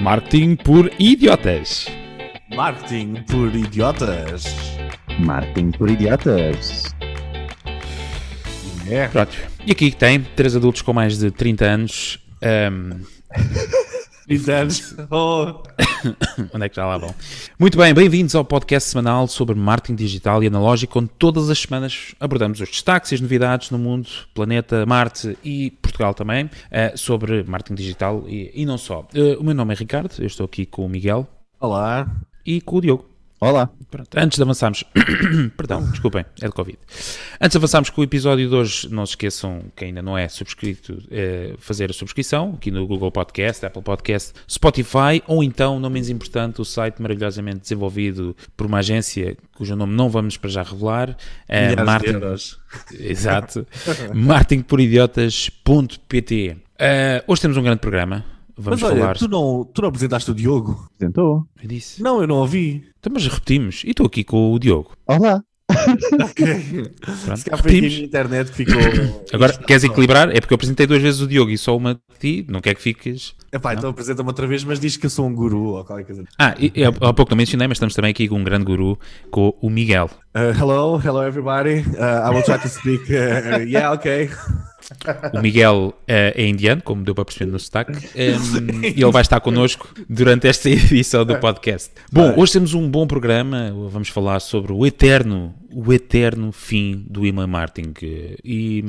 Marketing por idiotas. Marketing por idiotas. Marketing por idiotas. É. Pronto. E aqui tem três adultos com mais de 30 anos. ahm, 30 anos. Oh. onde é que já lá vão? Muito bem, bem-vindos ao podcast semanal sobre marketing digital e analógico, onde todas as semanas abordamos os destaques e as novidades no mundo, planeta, Marte e Portugal também, eh, sobre marketing digital e, e não só. Eh, o meu nome é Ricardo, eu estou aqui com o Miguel Olá. e com o Diogo. Olá. Pronto, antes de avançarmos, perdão, desculpem, é de Covid. Antes de avançarmos com o episódio de hoje, não se esqueçam que ainda não é subscrito, eh, fazer a subscrição aqui no Google Podcast, Apple Podcast, Spotify ou então, não menos importante, o site maravilhosamente desenvolvido por uma agência cujo nome não vamos para já revelar, é Milhares de Martin, euros. exato, marketingporidiotas.pt. Eh, hoje temos um grande programa. Vamos Mas olha, falar. tu não, tu não apresentaste o Diogo? Apresentou. Eu disse. Não, eu não ouvi. Então, mas repetimos. E estou aqui com o Diogo. Olá. Ok. Pronto, Se calhar foi aqui a repetimos. minha internet que ficou. Agora, queres equilibrar? É porque eu apresentei duas vezes o Diogo e só uma de ti, não quer que fiques. Epá, então apresenta-me outra vez, mas diz que eu sou um guru ou qualquer coisa. Ah, e, e há há pouco não mencionei, mas estamos também aqui com um grande guru, com o Miguel. Uh, hello, hello everybody. Uh, I will try to speak. uh, yeah, okay. O Miguel eh, é indiano, como deu para perceber no sotaque, um, e ele vai estar connosco durante esta edição do podcast. Bom, hoje temos um bom programa, vamos falar sobre o eterno, o eterno fim do email marketing. E,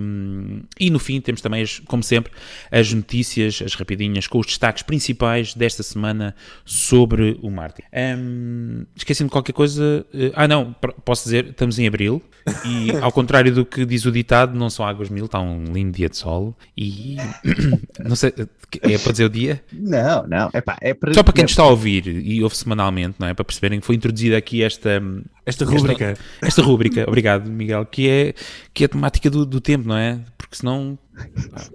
e no fim temos também, como sempre, as notícias, as rapidinhas, com os destaques principais desta semana sobre o marketing. Hum, Esqueci-me de qualquer coisa. eh, Ah, não, posso dizer, estamos em abril e, ao contrário do que diz o ditado, não são águas mil, está um lindo dia de sol e não sei, é para dizer o dia? Não, não. Epá, é para... Só para quem nos está a ouvir e ouve semanalmente, não é? Para perceberem que foi introduzida aqui esta, Esta rúbrica. esta rúbrica, obrigado Miguel, que é, que é a temática do, do tempo, não é? Porque senão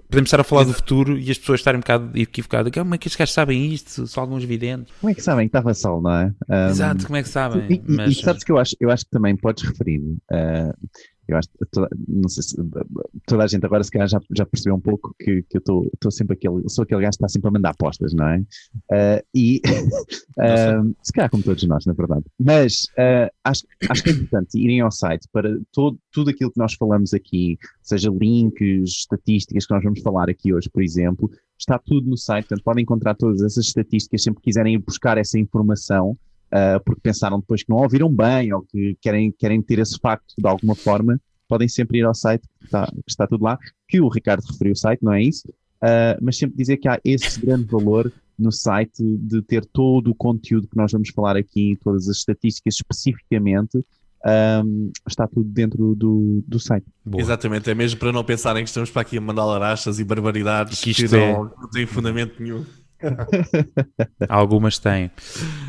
podemos estar a falar do futuro e as pessoas estarem um bocado equivocadas. "Ah, Como é que estes gajos sabem isto? São alguns videntes. Como é que sabem que estava sol, não é? Um, Exato, como é que sabem? E, e- Mas, e sabes que eu acho, eu acho que também podes referir, uh, eu acho que toda, não sei se toda a gente agora se calhar já, já percebeu um pouco que, que eu estou sempre aquele, sou aquele gajo que está sempre a mandar apostas, não é? Uh, e uh, se calhar como todos nós, na verdade. Mas uh, acho, acho que é importante irem ao site para todo, tudo aquilo que nós falamos aqui, seja links, estatísticas que nós vamos falar aqui hoje, por exemplo, está tudo no site, portanto podem encontrar todas essas estatísticas sempre que quiserem ir buscar essa informação uh, porque pensaram depois que não ouviram bem ou que querem, querem ter esse facto de alguma forma, podem sempre ir ao site que está, que está tudo lá, que o Ricardo referiu o site, não é isso? Uh, mas sempre dizer que há esse grande valor no site de ter todo o conteúdo que nós vamos falar aqui, todas as estatísticas especificamente, um, está tudo dentro do, do site. boa. Exatamente, é mesmo para não pensarem que estamos para aqui a mandar larachas e barbaridades Que que, isto é- não, não têm fundamento nenhum. Algumas têm.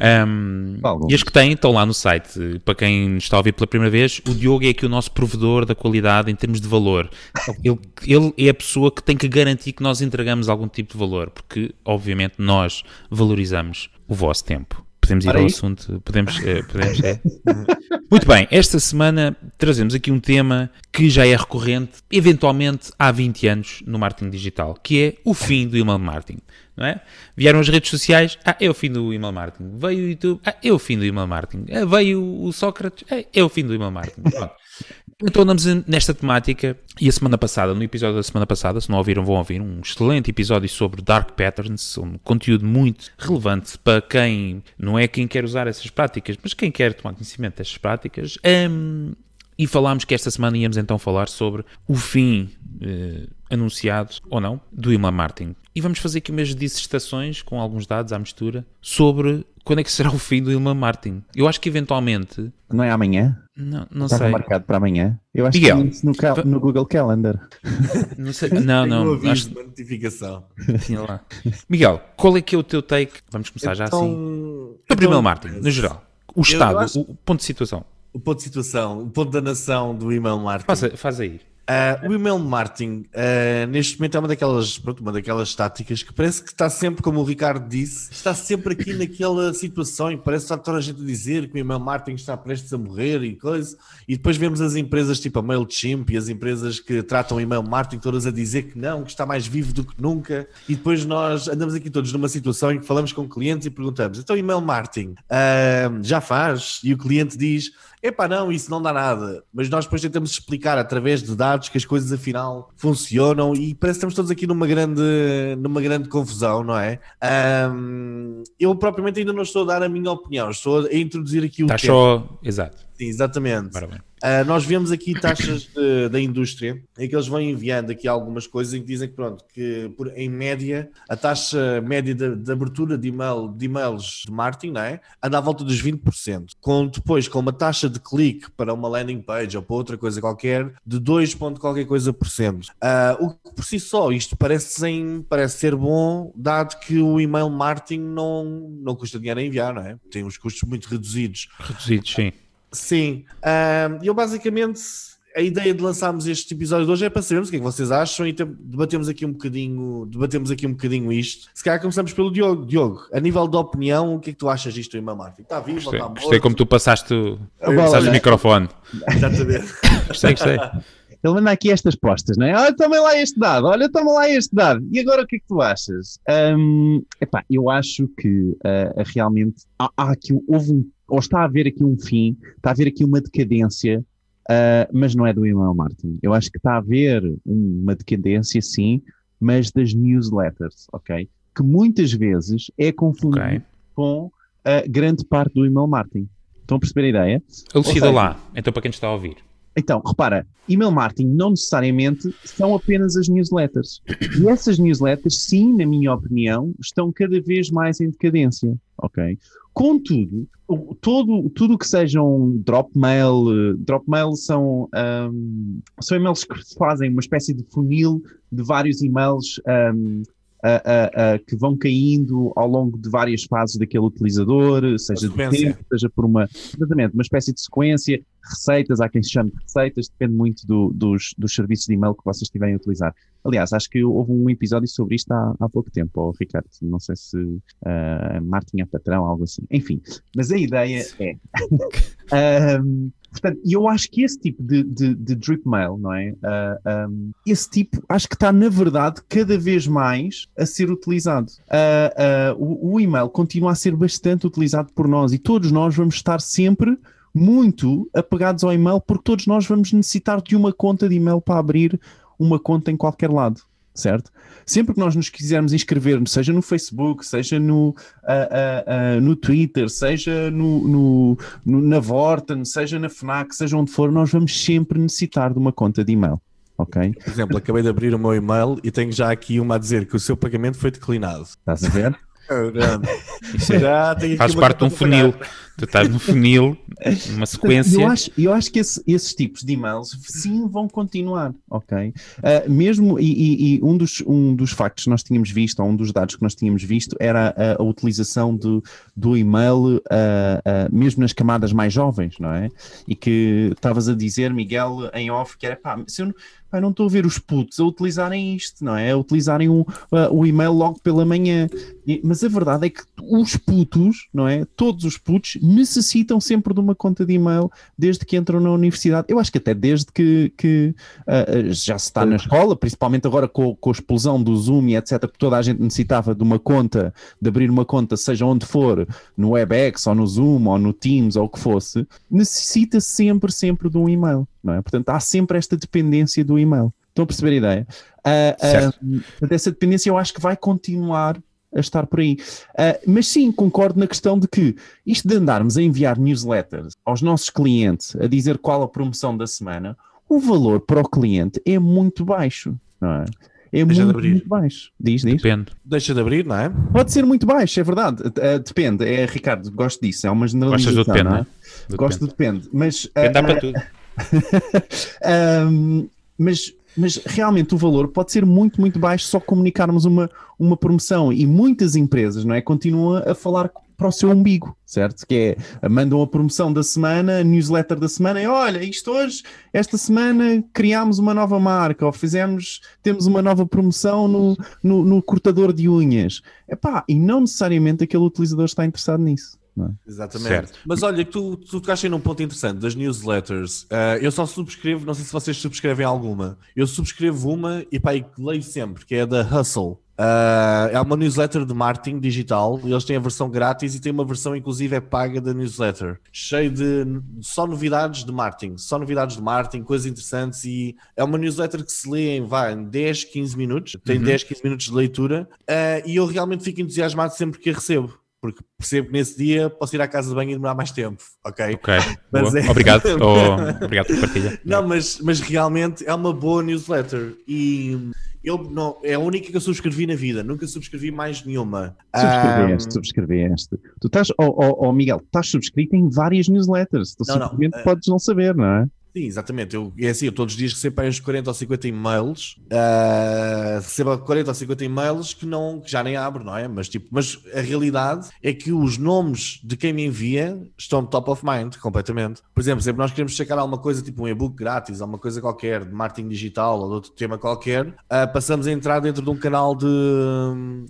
Ahm, Algumas. e as que têm estão lá no site. Para quem está a ouvir pela primeira vez, o Diogo é aqui o nosso provedor da qualidade em termos de valor. Ele, ele é a pessoa que tem que garantir que nós entregamos algum tipo de valor, porque, obviamente, nós valorizamos o vosso tempo. Podemos ir ao aí. assunto? Podemos, eh, podemos é? Muito bem, esta semana trazemos aqui um tema que já é recorrente, eventualmente há 20 anos no marketing digital, que é o fim do email marketing. Não é? Vieram as redes sociais, ah, é o fim do email marketing. Veio o YouTube, ah, é o fim do email marketing. Ah, veio o Sócrates, ah, é o fim do email marketing. Pronto. Então andamos nesta temática e a semana passada, no episódio da semana passada, se não ouviram, vão ouvir um excelente episódio sobre Dark Patterns, um conteúdo muito relevante para quem não é quem quer usar essas práticas, mas quem quer tomar conhecimento destas práticas. Hum, e falámos que esta semana íamos então falar sobre o fim eh, anunciado ou não do email marketing. E vamos fazer aqui umas dissertações com alguns dados à mistura sobre quando é que será o fim do email marketing. Eu acho que eventualmente, Não é amanhã? não, não Estava sei. marcado para amanhã. Eu acho Miguel. que é isso no, cal- no Google Calendar. Não, sei, não, um não. aviso Acho de uma notificação. tinha lá. Miguel, qual é que é o teu take? Vamos começar já assim. Então, Sobre o então, email marketing, no geral. O estado, acho- o ponto de situação. O ponto de situação, o ponto da nação do email marketing. Faz, faz aí. Uh, o email marketing, uh, neste momento, é uma daquelas, pronto, uma daquelas táticas que parece que está sempre, como o Ricardo disse, está sempre aqui naquela situação e parece que está toda a gente a dizer que o email marketing está prestes a morrer e coisa. E depois vemos as empresas tipo a MailChimp e as empresas que tratam o email marketing todas a dizer que não, que está mais vivo do que nunca. E depois nós andamos aqui todos numa situação em que falamos com clientes e perguntamos: então, email marketing uh, já faz? E o cliente diz Epá, não, isso não dá nada. Mas nós depois tentamos explicar através de dados que as coisas afinal funcionam e parece que estamos todos aqui numa grande, numa grande confusão, não é? Um, eu propriamente ainda não estou a dar a minha opinião, estou a introduzir aqui o Está só, exato. Sim, exatamente. Uh, nós vemos aqui taxas de, da indústria em que eles vão enviando aqui algumas coisas em que dizem que, pronto, que por, em média, a taxa média de, de, abertura de, email, de e-mails de marketing não é? anda à volta dos 20%, com depois com uma taxa de clique para uma landing page ou para outra coisa qualquer de 2 ponto qualquer coisa por cento. Uh, o que por si só isto parece, sem, parece ser bom, dado que o email marketing não, não custa dinheiro a enviar, não é? Tem uns custos muito reduzidos. Reduzidos, sim. Sim, eu basicamente a ideia de lançarmos este episódio de hoje é para sabermos o que é que vocês acham e debatemos aqui um bocadinho, debatemos aqui um bocadinho isto. Se calhar começamos pelo Diogo. Diogo, a nível de opinião, o que é que tu achas disto do Imam Martin? Está vivo gostei, ou está morto? Gostei como tu passaste, passaste o microfone. Exatamente. gostei, gostei. Ele manda aqui estas postas, não é? Olha, toma lá este dado, olha, toma lá este dado. E agora o que é que tu achas? Um, epá, eu acho que uh, realmente há, há, aqui, houve um, ou está a haver aqui um fim, está a haver aqui uma decadência, uh, mas não é do email marketing. Eu acho que está a haver uma decadência, sim, mas das newsletters, ok? Que muitas vezes é confundido okay. com a grande parte do email marketing. Estão a perceber a ideia? Elucida lá, então para quem está a ouvir. Então, repara, email marketing não necessariamente são apenas as newsletters. E essas newsletters, sim, na minha opinião, estão cada vez mais em decadência, ok? Contudo, todo, tudo que sejam drop mail, drop mail são, um, são e-mails que fazem uma espécie de funil de vários e-mails um, uh, uh, que vão caindo ao longo de várias fases daquele utilizador, seja de tempo, seja por uma, exatamente, uma espécie de sequência, receitas, há quem se chame de receitas, depende muito do, dos, dos serviços de e-mail que vocês estiverem a utilizar. Aliás, acho que houve um episódio sobre isto há, há pouco tempo, oh, Ricardo, não sei se uh, Martin é patrão, algo assim. Enfim, mas a ideia é... um, Portanto, eu acho que esse tipo de, de, de drip mail, não é? Uh, ah, um, esse tipo, acho que está, na verdade, cada vez mais a ser utilizado. Uh, uh, o, o e-mail continua a ser bastante utilizado por nós e todos nós vamos estar sempre muito apegados ao e-mail porque todos nós vamos necessitar de uma conta de e-mail para abrir uma conta em qualquer lado certo? Sempre que nós nos quisermos inscrever, seja no Facebook, seja no, uh, uh, uh, no Twitter, seja no, no, no, na Vorten, seja na FNAC, seja onde for, nós vamos sempre necessitar de uma conta de e-mail. Ok? Por exemplo, acabei de abrir o meu e-mail e tenho já aqui uma a dizer que o seu pagamento foi declinado. Estás a ver? É, já faz parte de um funil. Tu estás no funil, uma sequência. Eu acho, eu acho que esse, esses tipos de e-mails sim vão continuar, ok? Uh, mesmo, e, e, e, um, dos, um dos factos que nós tínhamos visto, ou um dos dados que nós tínhamos visto, era a, a utilização do, do e-mail, uh, uh, mesmo nas camadas mais jovens, não é? E que estavas a dizer, Miguel, em off, que era pá, se eu, pá, não estou a ver os putos a utilizarem isto, não é? A utilizarem o, o e-mail logo pela manhã. E, mas a verdade é que os putos, não é? Todos os putos necessitam sempre de uma conta de e-mail desde que entram na universidade. Eu acho que até desde que, que uh, já se está na escola, principalmente agora com, com, a explosão do Zoom e etc., que toda a gente necessitava de uma conta, de abrir uma conta, seja onde for, no WebEx ou no Zoom ou no Teams ou o que fosse, necessita sempre, sempre de um e-mail. Não é? Portanto, há sempre esta dependência do e-mail. Estão a perceber a ideia? Uh, uh, essa dependência eu acho que vai continuar a estar por aí. Uh, mas sim, concordo na questão de que isto de andarmos a enviar newsletters aos nossos clientes a dizer qual a promoção da semana, o valor para o cliente é muito baixo, não é? É Deixa muito, de abrir. muito baixo. Diz, diz. Depende. Deixa de abrir, não é? Pode ser muito baixo, é verdade. Uh, depende. É, Ricardo, gosto disso. É uma generalização. Gostas do depende, não é? é? Do gosto depende. do depende. Mas, uh, depende para tudo. um, mas mas realmente o valor pode ser muito, muito baixo só comunicarmos uma, uma promoção e muitas empresas, não é? Continuam a falar para o seu umbigo, certo? Que é, mandam a promoção da semana, newsletter da semana, e olha, isto hoje, esta semana criámos uma nova marca, ou fizemos, temos uma nova promoção no, no, no cortador de unhas. Epá, e não necessariamente aquele utilizador está interessado nisso. É? Exatamente. Certo. Mas olha, tu, tu tocaste num ponto interessante das newsletters. Uh, eu só subscrevo, não sei se vocês subscrevem alguma. Eu subscrevo uma e pá, leio sempre, que é da Hustle. Uh, é uma newsletter de marketing digital. Eles têm a versão grátis e tem uma versão, inclusive, é paga da newsletter, cheio de só novidades de marketing, só novidades de marketing, coisas interessantes. E é uma newsletter que se lê em, vai, em 10, 15 minutos, tem uhum. 10, 15 minutos de leitura. Uh, e eu realmente fico entusiasmado sempre que a recebo porque percebo que nesse dia posso ir à casa de banho e demorar mais tempo, ok? Ok, é... obrigado, oh, obrigado por partilha. Não, mas, mas realmente é uma boa newsletter e eu não, é a única que eu subscrevi na vida, nunca subscrevi mais nenhuma. Subscreveste, um... subscreveste. Tu estás, oh, oh, oh Miguel, estás subscrito em várias newsletters, tu não, simplesmente não, uh... podes não saber, não é? Sim, exatamente. Eu, é assim, eu todos os dias recebo uns 40 ou 50 e-mails, uh, recebo 40 ou 50 e-mails que, não, que já nem abro, não é? Mas, tipo, mas a realidade é que os nomes de quem me envia estão top of mind, completamente. Por exemplo, sempre nós queremos checar alguma coisa, tipo um e-book grátis, alguma coisa qualquer, de marketing digital ou de outro tema qualquer, uh, passamos a entrar dentro de um canal de,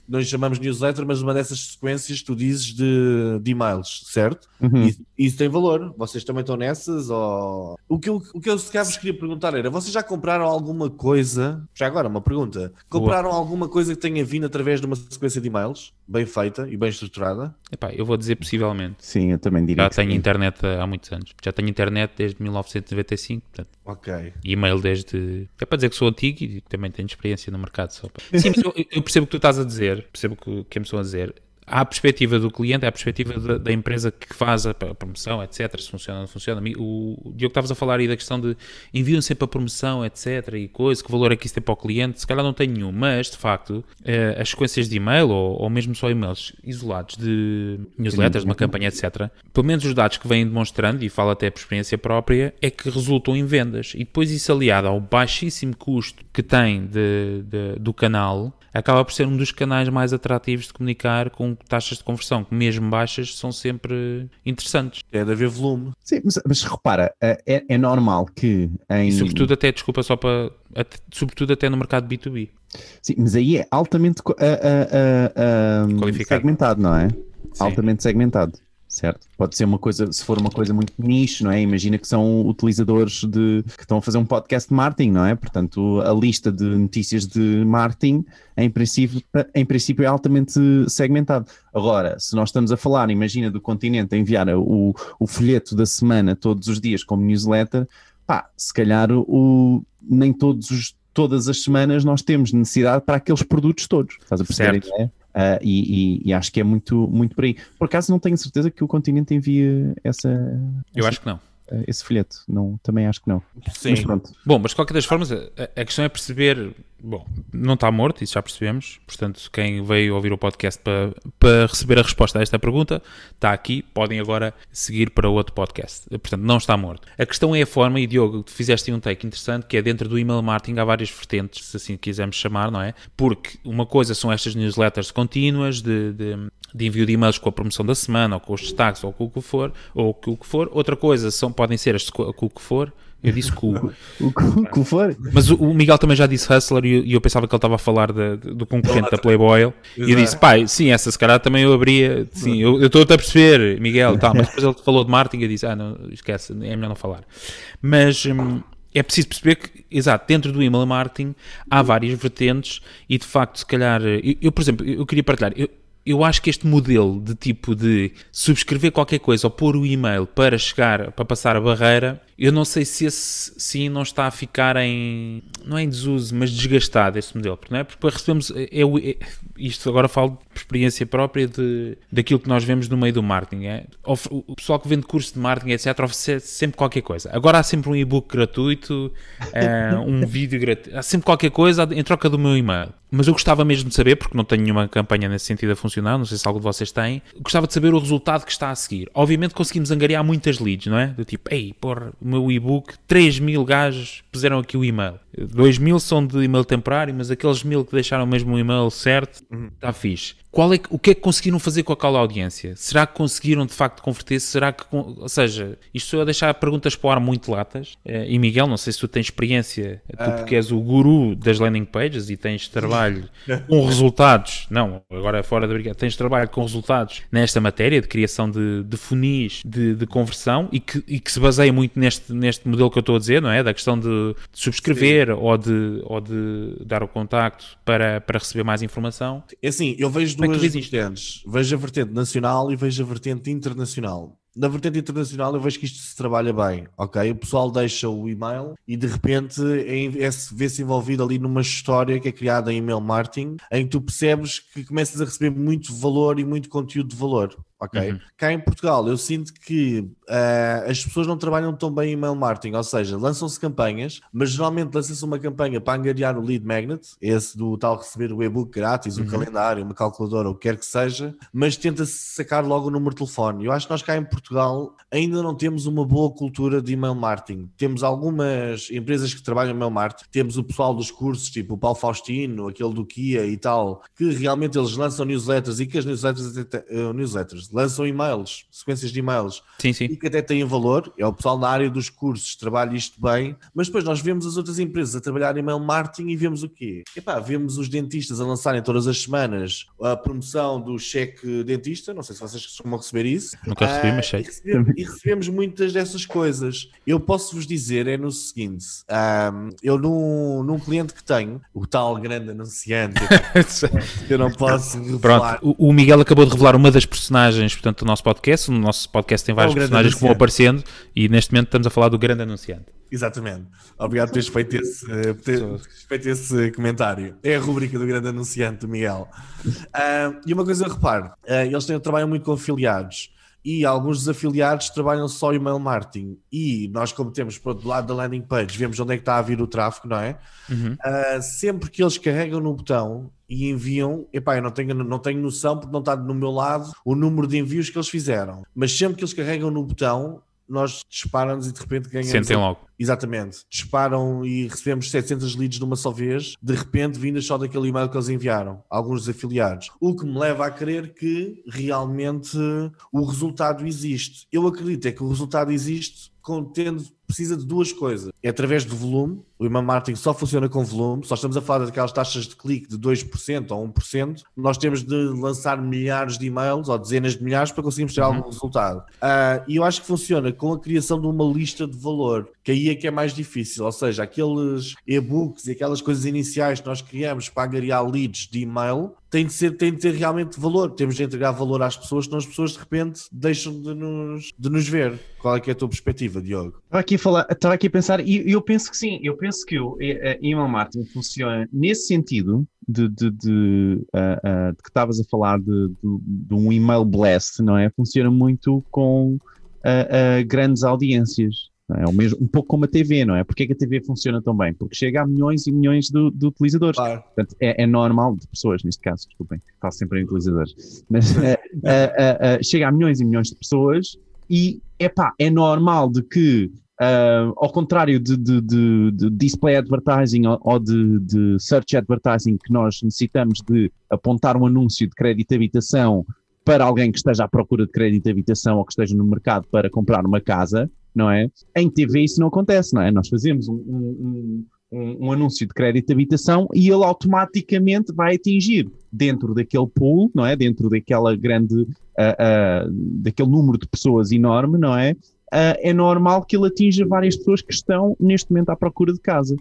nós chamamos newsletter, mas uma dessas sequências tu dizes de, de e-mails, certo? Uhum. E, isso tem valor. Vocês também estão nessas? Ou... O que eu, o que eu se calhar vos queria perguntar era: vocês já compraram alguma coisa? Já agora, uma pergunta. Compraram Boa. alguma coisa que tenha vindo através de uma sequência de e-mails bem feita e bem estruturada? Epá, eu vou dizer possivelmente. Sim, eu também diria. Já tenho sim. internet há muitos anos. Já tenho internet desde 1995. Portanto, ok. E-mail desde. É para dizer que sou antigo e também tenho experiência no mercado. Só para... Sim, eu, eu, percebo o que tu estás a dizer. Percebo o que, que me estão a dizer à perspectiva do cliente, à perspectiva da, da, empresa que faz a promoção, etc. Se funciona ou não funciona. O, o Diogo estavas a falar aí da questão de enviam sempre a promoção, etc. E coisa, que valor é que isso tem para o cliente? Se calhar não tem nenhum, mas de facto eh, as sequências de e-mail ou, ou mesmo só e-mails isolados de newsletters, de uma campanha, etc. Pelo menos os dados que vêm demonstrando, e falo até por experiência própria, é que resultam em vendas. E depois isso aliado ao baixíssimo custo que tem de, de, do canal, acaba por ser um dos canais mais atrativos de comunicar com taxas de conversão, que mesmo baixas, são sempre interessantes. É de haver volume. Sim, mas, mas repara, é, é, é normal que em... E sobretudo até, desculpa só para... Até, sobretudo até no mercado B2B. Sim, mas aí é altamente uh, uh, uh, segmentado, não é? Sim. Altamente segmentado certo? Pode ser uma coisa, se for uma coisa muito niche, não é? Imagina que são utilizadores de que estão a fazer um podcast de marketing, não é? Portanto, a lista de notícias de marketing, em princípio, em princípio é altamente segmentado. Agora, se nós estamos a falar, imagina do continente a enviar o, o folheto da semana todos os dias como newsletter, pá, se calhar o, nem todos os, todas as semanas nós temos necessidade para aqueles produtos todos. Estás a perceber certo. a ideia? Uh, e, e, e, acho que é muito, muito por aí. Por acaso não tenho certeza que o continente envie essa. Eu essa, acho que não. Uh, esse folheto. Não, também acho que não. Sim. Mas pronto. Bom, mas de qualquer das formas, a, a questão é perceber Bom, não está morto, isso já percebemos. Portanto, quem veio ouvir o podcast para, para receber a resposta a esta pergunta está aqui. Podem agora seguir para outro podcast. Portanto, não está morto. A questão é a forma, e Diogo, tu fizeste um take interessante que é dentro do email marketing há várias vertentes, se assim quisermos chamar, não é? Porque uma coisa são estas newsletters contínuas de, de, de envio de e-mails com a promoção da semana, ou com os destaques, ou com o que for, ou com o que for. Outra coisa são, podem ser as com o que for eu disse cu. o que for. Mas o, o, Miguel também já disse hustler e eu, eu pensava que ele estava a falar de, de, do concorrente da Playboy. E eu disse, pai, sim, essa se calhar também eu abria. Sim, eu estou a perceber, Miguel, tá, mas depois ele falou de marketing e eu disse, ah, não, esquece, é melhor não falar. Mas. Hum, é preciso perceber que, exato, dentro do email marketing há várias vertentes e de facto, se calhar, eu, eu por exemplo, eu queria partilhar, eu, eu acho que este modelo de tipo de subscrever qualquer coisa ou pôr o e-mail para chegar, para passar a barreira, eu não sei se esse sim não está a ficar em, não é em desuso, mas desgastado esse modelo, não é? Porque recebemos, é, é, isto agora falo experiência própria de, daquilo que nós vemos no meio do marketing, é? O pessoal que vende curso de marketing, etc, oferece sempre qualquer coisa. Agora há sempre um e-book gratuito, é, um vídeo gratuito, há sempre qualquer coisa em troca do meu e-mail. Mas eu gostava mesmo de saber, porque não tenho nenhuma campanha nesse sentido a funcionar, não sei se algo de vocês tem, gostava de saber o resultado que está a seguir. Obviamente conseguimos angariar muitas leads, não é? Do tipo, ei, porra, o meu e-book, 3 mil gajos puseram aqui o e-mail. 2 mil são de e-mail temporário, mas aqueles mil que deixaram mesmo o e-mail certo, está uhum. fixe. Qual é o que é que conseguiram fazer com aquela audiência? Será que conseguiram de facto converter? Será que, ou seja, isto a deixar perguntas para o ar muito latas. Eh, e Miguel, não sei se tu tens experiência, tu Ah. porque és o guru das landing pages e tens trabalho com resultados, não, agora fora da briga, tens trabalho com resultados nesta matéria de criação de, de funis de, de conversão e que, e que se baseia muito neste, neste modelo que eu estou a dizer, não é? Da questão de, de subscrever ou de, ou de dar o contacto para, para receber mais informação. É assim, eu vejo é duas vês isto? vertentes. Vejo a vertente nacional e vejo a vertente internacional. Na vertente internacional eu vejo que isto se trabalha bem, ok? O pessoal deixa o e-mail e de repente é, é, vê-se envolvido ali numa história que é criada em email marketing em que tu percebes que começas a receber muito valor e muito conteúdo de valor, ok? Uhum. Cá em Portugal eu sinto que ah, as pessoas não trabalham tão bem em email marketing, ou seja, lançam-se campanhas, mas geralmente lança-se uma campanha para angariar o lead magnet, esse do tal receber o e-book grátis, Uhum. o calendário, uma calculadora, o que quer que seja, mas tenta-se sacar logo o número de telefone. Eu acho que nós cá em Portugal ainda não temos uma boa cultura de email marketing. Temos algumas empresas que trabalham em email marketing, temos o pessoal dos cursos, tipo o Paulo Faustino, aquele do Kia e tal, que realmente eles lançam newsletters e que as newsletters, eh, newsletters lançam e-mails, sequências de e-mails Sim, sim. e que até têm valor, é o pessoal na área dos cursos, trabalha isto bem, mas depois nós vemos as outras empresas a trabalhar em email marketing e vemos o quê? Epá, vemos os dentistas a lançarem todas as semanas a promoção do cheque dentista, não sei se vocês costumam receber isso. Nunca recebi, Ah, mas sei. E recebemos, e recebemos muitas dessas coisas. Eu posso vos dizer é no seguinte, ah, eu num, num cliente que tenho, o tal grande anunciante, eu não posso revelar, Pronto, o Miguel acabou de revelar uma das personagens, portanto, do nosso podcast. O nosso podcast tem vários É personagens que vão aparecendo e neste momento estamos a falar do grande anunciante. Exatamente. Obrigado por teres feito esse, por teres feito esse comentário. É a rubrica do grande anunciante, Miguel. Ah, e uma coisa eu reparo, ah, eles têm, trabalham muito com afiliados e alguns dos afiliados trabalham só email marketing e nós como temos pronto, do lado da landing page, vemos onde é que está a vir o tráfego, não é? Uhum. Ah, sempre que eles carregam no botão e enviam, epá, eu não tenho, não tenho noção porque não está no meu lado o número de envios que eles fizeram, mas sempre que eles carregam no botão nós disparam-nos e de repente ganhamos Sentem logo. Exatamente. Disparam e recebemos 700 leads de uma só vez, de repente vindas só daquele e-mail que eles enviaram, alguns dos afiliados. O que me leva a crer que realmente o resultado existe. Eu acredito é que o resultado existe contendo, precisa de duas coisas. É através do volume, o email marketing só funciona com volume, só estamos a falar daquelas taxas de clique de 2% ou 1%, nós temos de lançar milhares de e-mails ou dezenas de milhares para conseguirmos ter algum resultado. Ah, e eu acho que funciona com a criação de uma lista de valor, que aí é que é mais difícil, ou seja, aqueles e-books e aquelas coisas iniciais que nós criamos para angariar leads de e-mail, tem de, ser, tem de ter realmente valor. Temos de entregar valor às pessoas, senão as pessoas de repente deixam de nos, de nos ver. Qual é é a tua perspectiva, Diogo? Estava aqui a falar, estava aqui a pensar, e eu penso que sim, eu penso que o email marketing funciona nesse sentido de, de, de, ah, ah, de que estavas a falar de, de, um email blast, não é? Funciona muito com grandes audiências. Não É o mesmo, um pouco como a TV, não é? Porque é que a TV funciona tão bem? Porque chega a milhões e milhões de, de utilizadores. Claro. Portanto, é, é normal, de pessoas neste caso, desculpem, falo sempre em utilizadores, mas eh, eh, chega a milhões e milhões de pessoas e epá, é normal de que, ao contrário de, de- de- display advertising ou, ou de search advertising, que nós necessitamos de apontar um anúncio de crédito de habitação para alguém que esteja à procura de crédito de habitação ou que esteja no mercado para comprar uma casa, não é? Em TV isso não acontece, não é? Nós fazemos um, um- um- um anúncio de crédito de habitação e ele automaticamente vai atingir dentro daquele pool, não é? Dentro daquela grande, ah, ah, daquele número de pessoas enorme, não é? Ah, é normal que ele atinja várias pessoas que estão neste momento à procura de casa.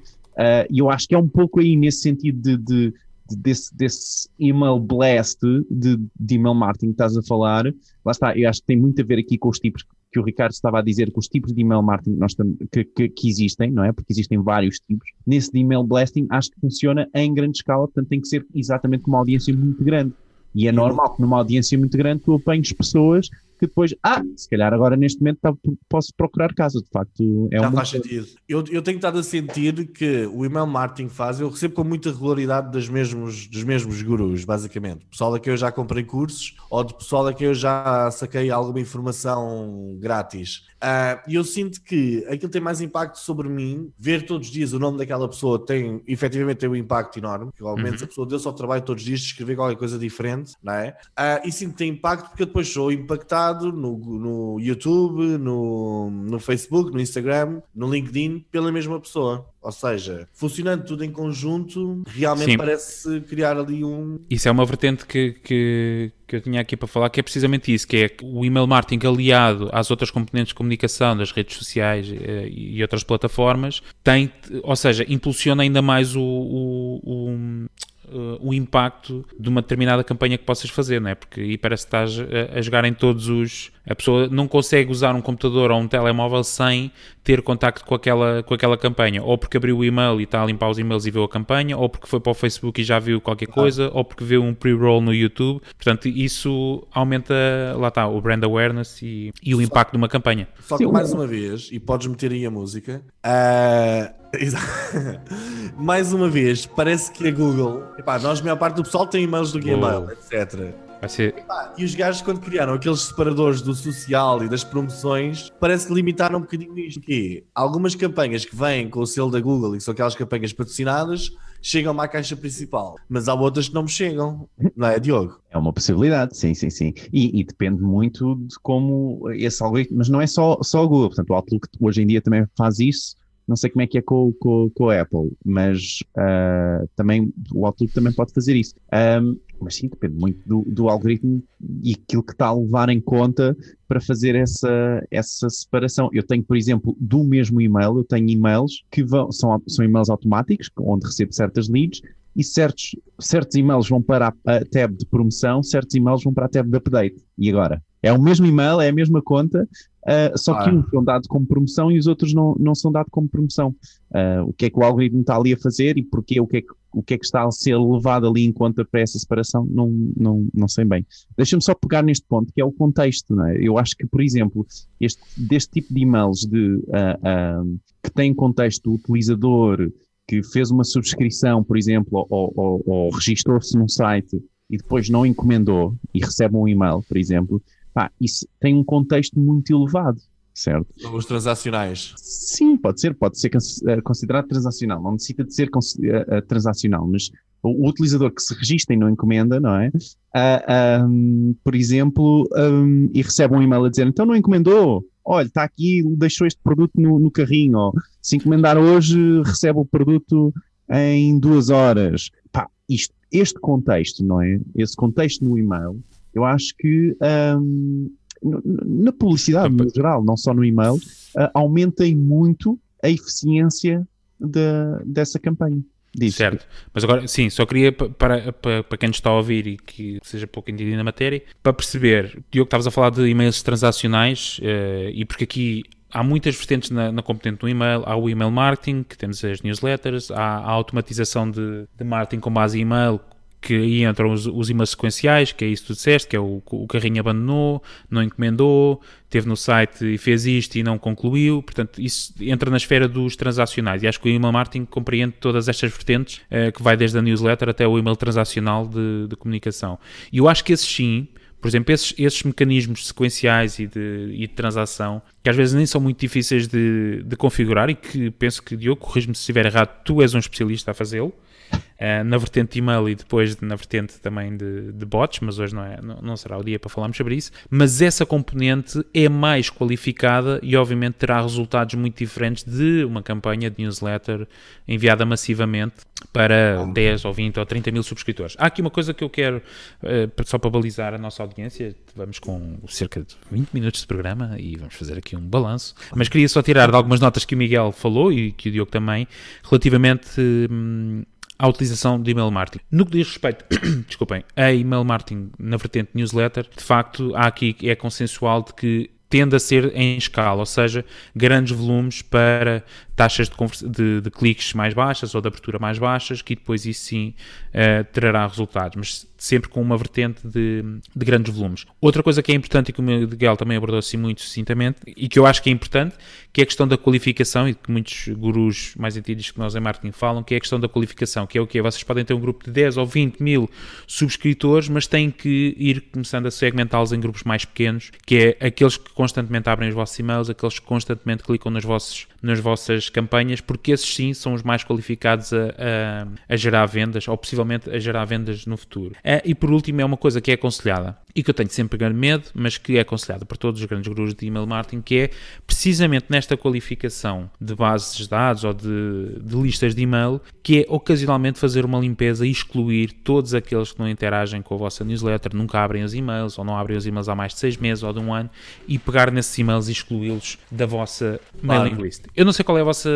E eu acho que é um pouco aí nesse sentido de- de- desse, desse email blast de, de email marketing que estás a falar. Lá está, eu acho que tem muito a ver aqui com os tipos que o Ricardo estava a dizer, com os tipos de email marketing que, que, que- que existem, não é? Porque existem vários tipos. Nesse de email blasting, acho que funciona em grande escala, portanto tem que ser exatamente com uma audiência muito grande. E é normal que numa audiência muito grande tu apanhes pessoas que depois, ah, se calhar agora neste momento tá, posso procurar casa. De facto, é Já um. faz sentido. Eu, eu tenho estado a sentir que o email marketing faz, eu recebo com muita regularidade dos mesmos, dos mesmos gurus, basicamente. Pessoal a quem eu já comprei cursos ou de pessoal a quem eu já saquei alguma informação grátis. Uh, e eu sinto que aquilo tem mais impacto sobre mim. Ver todos os dias o nome daquela pessoa tem, efetivamente, tem um impacto enorme. Que, ao menos, uhum. a pessoa deu-se ao trabalho todos os dias de escrever qualquer coisa diferente, não é? Uh, e sinto que tem impacto porque eu depois sou impactado no, no YouTube, no, no Facebook, no Instagram, no LinkedIn, pela mesma pessoa. Ou seja, funcionando tudo em conjunto, realmente Sim. parece criar ali um. Isso é uma vertente que, que, que, eu tinha aqui para falar, que é precisamente isso: que é o email marketing aliado às outras componentes de comunicação das redes sociais eh, e outras plataformas, tem, ou seja, impulsiona ainda mais o, o, o uh, o impacto de uma determinada campanha que possas fazer, não é? Porque aí parece que estás a, a, jogar em todos os. A pessoa não consegue usar um computador ou um telemóvel sem ter contacto com aquela, com aquela campanha. Ou porque abriu o e-mail e está a limpar os e-mails e viu a campanha, ou porque foi para o Facebook e já viu qualquer coisa, ou porque viu um pre-roll no YouTube. Portanto, isso aumenta, lá está, o brand awareness e, e o só, impacto de uma campanha. Só que mais uma vez, e podes meter aí a música. Uh Mais uma vez, parece que a Google, epá, nós, a maior parte do pessoal tem e-mails do Gmail, etc. Ser... e os gajos, quando criaram aqueles separadores do social e das promoções, parece que limitaram um bocadinho isto. Que algumas campanhas que vêm com o selo da Google e são aquelas campanhas patrocinadas chegam à caixa principal, mas há outras que não me chegam, não é, Diogo? É uma possibilidade, sim, sim, sim. E, e depende muito de como esse algoritmo, mas não é só, só o Google, portanto, o Outlook hoje em dia também faz isso não sei como é que é com, com, com a Apple, mas uh, também o Outlook também pode fazer isso. Um, mas sim, depende muito do, do algoritmo e aquilo que está a levar em conta para fazer essa, essa separação. Eu tenho, por exemplo, do mesmo e-mail, eu tenho e-mails que vão, são, são e-mails automáticos, onde recebo certas leads, e certos, certos e-mails vão para a, a tab de promoção, certos e-mails vão para a tab de update. E agora? É o mesmo e-mail, é a mesma conta, uh, só que uns são dados como promoção e os outros não, não são dados como promoção. Uh, o que é que o algoritmo está ali a fazer e porquê, o que é que, o que, é que está a ser levado ali em conta para essa separação, não, não, não sei bem. Deixa-me só pegar neste ponto, que é o contexto. Não é? Eu acho que, por exemplo, este, deste tipo de e-mails de, uh, que tem contexto do utilizador que fez uma subscrição, por exemplo, ou, ou, ou registrou-se num site e depois não encomendou e recebe um e-mail, por exemplo, pá, isso tem um contexto muito elevado, certo? São os transacionais. Sim, pode ser, pode ser eh, considerado transacional, não necessita de ser uh, transacional, mas o, utilizador que se registra e não encomenda, não é? Uh, ah, um, por exemplo, um, e recebe um e-mail a dizer, então não encomendou, olha, está aqui, deixou este produto no, no carrinho, ou se encomendar hoje, recebe o produto em duas horas. Pá, isto, este contexto, não é? Esse contexto no e-mail eu acho que um, na publicidade no geral, não só no e-mail, uh, aumentem muito a eficiência de, dessa campanha. Disso. Certo, mas agora sim, só queria para, para, para quem nos está a ouvir e que seja pouco entendido na matéria, para perceber, Diogo, estavas a falar de e-mails transacionais uh, e porque aqui há muitas vertentes na, na do e-mail. Há o e-mail marketing, que temos as newsletters, há a automatização de, de marketing com base em e-mail, que aí entram os, os e-mails sequenciais, que é isso que tu disseste, que é o, o carrinho abandonou, não encomendou, teve no site e fez isto e não concluiu, portanto isso entra na esfera dos transacionais e acho que o email marketing compreende todas estas vertentes, eh, que vai desde a newsletter até o e-mail transacional de, de comunicação. E eu acho que esses sim, por exemplo, esses, esses mecanismos sequenciais e de, e de, transação, que às vezes nem são muito difíceis de, de configurar e que penso que, Diogo, corrijo-me se estiver errado, tu és um especialista a fazê-lo, uh, na vertente de e-mail e depois na vertente também de, de bots, mas hoje não, é, não, não, será o dia para falarmos sobre isso. Mas essa componente é mais qualificada e, obviamente, terá resultados muito diferentes de uma campanha de newsletter enviada massivamente para 10 ou 20 ou 30 mil subscritores. Há aqui uma coisa que eu quero, uh, só para balizar a nossa audiência, vamos com cerca de 20 minutos de programa e vamos fazer aqui um balanço, mas queria só tirar de algumas notas que o Miguel falou e que o Diogo também, relativamente hum, à utilização de email marketing. No que diz respeito, desculpem, a email marketing na vertente newsletter, de facto, há aqui é consensual de que tende a ser em escala, ou seja, grandes volumes para taxas de, de, de, cliques mais baixas ou de abertura mais baixas, que depois isso sim uh, trará resultados, mas sempre com uma vertente de, de, grandes volumes. Outra coisa que é importante e que o Miguel também abordou assim muito sucintamente e que eu acho que é importante, que é a questão da qualificação e que muitos gurus mais entendidos que nós em marketing falam, que é a questão da qualificação, que é o que Vocês podem ter um grupo de 10 ou 20 mil subscritores, mas têm que ir começando a segmentá-los em grupos mais pequenos, que é aqueles que constantemente abrem os vossos e-mails, aqueles que constantemente clicam nos vossos, nas vossas campanhas, porque esses sim são os mais qualificados a, a, a gerar vendas, ou possivelmente a gerar vendas no futuro. É, e por último, é uma coisa que é aconselhada e que eu tenho sempre grande medo, mas que é aconselhada por todos os grandes gurus de email marketing, que é precisamente nesta qualificação de bases de dados ou de, de listas de e-mail, que é ocasionalmente fazer uma limpeza e excluir todos aqueles que não interagem com a vossa newsletter, nunca abrem os e-mails ou não abrem os e-mails há mais de seis meses ou de um ano e pegar nesses e-mails e excluí-los da vossa claro. mailing list. Eu não sei qual é a vossa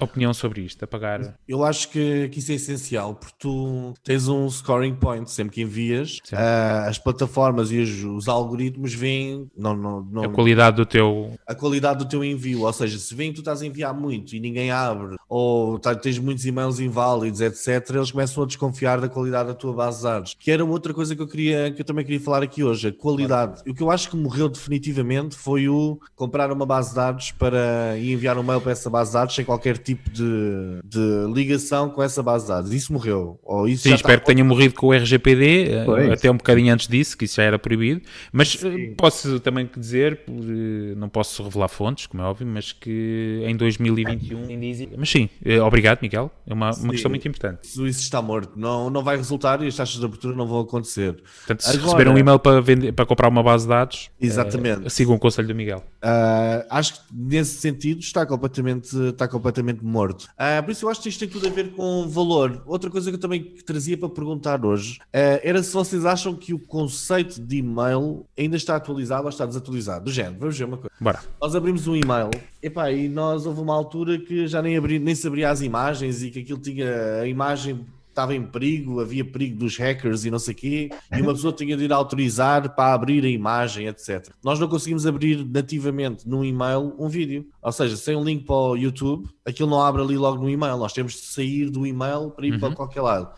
opinião sobre isto, apagar? Eu acho que, que isso é essencial, porque tu tens um scoring point, sempre que envias, uh, as plataformas e os, os algoritmos veem não, não, não, a qualidade do teu a qualidade do teu envio, ou seja, se veem que tu estás a enviar muito e ninguém abre, ou tá, tens muitos e-mails inválidos, etc., eles começam a desconfiar da qualidade da tua base de dados. Que era outra coisa que eu queria, que eu também queria falar aqui hoje, a qualidade. O que eu acho que morreu definitivamente foi o comprar uma base de dados para enviar um mail para essa base de dados sem qualquer tipo de, de ligação com essa base de dados. Isso morreu. Ou isso Sim, espero está... que tenha morrido com o RGPD, eh, pois. até um bocadinho antes disso, que isso já era proibido. Mas eh, Sim. posso também dizer, eh, não posso revelar fontes, como é óbvio, mas que em 2021 ainda existe. Mas sim, obrigado, Miguel. É uma, uma questão muito importante. Isso está morto. Não, não vai resultar e as taxas de abertura não vão acontecer. Portanto, se Agora... receber um e-mail para, vender, para comprar uma base de dados, Exatamente. Uh, sigam o conselho do Miguel. Uh, acho que nesse sentido está completamente, está completamente morto. Uh, por isso eu acho que isto tem tudo a ver com valor. Outra coisa que eu também trazia para perguntar hoje uh, era se vocês acham que o conceito de e-mail ainda está atualizado ou está desatualizado. Do género, vamos ver uma coisa. Bora. Nós abrimos um e-mail epá, e nós houve uma altura que já nem, abri, nem se abria as imagens e que aquilo tinha a imagem estava em perigo, havia perigo dos hackers e não sei o quê, e uma pessoa tinha de ir autorizar para abrir a imagem, etc. Nós não conseguimos abrir nativamente num e-mail um vídeo. Ou seja, sem um link para o YouTube, aquilo não abre ali logo no e-mail. Nós temos de sair do e-mail para ir uhum. para qualquer lado.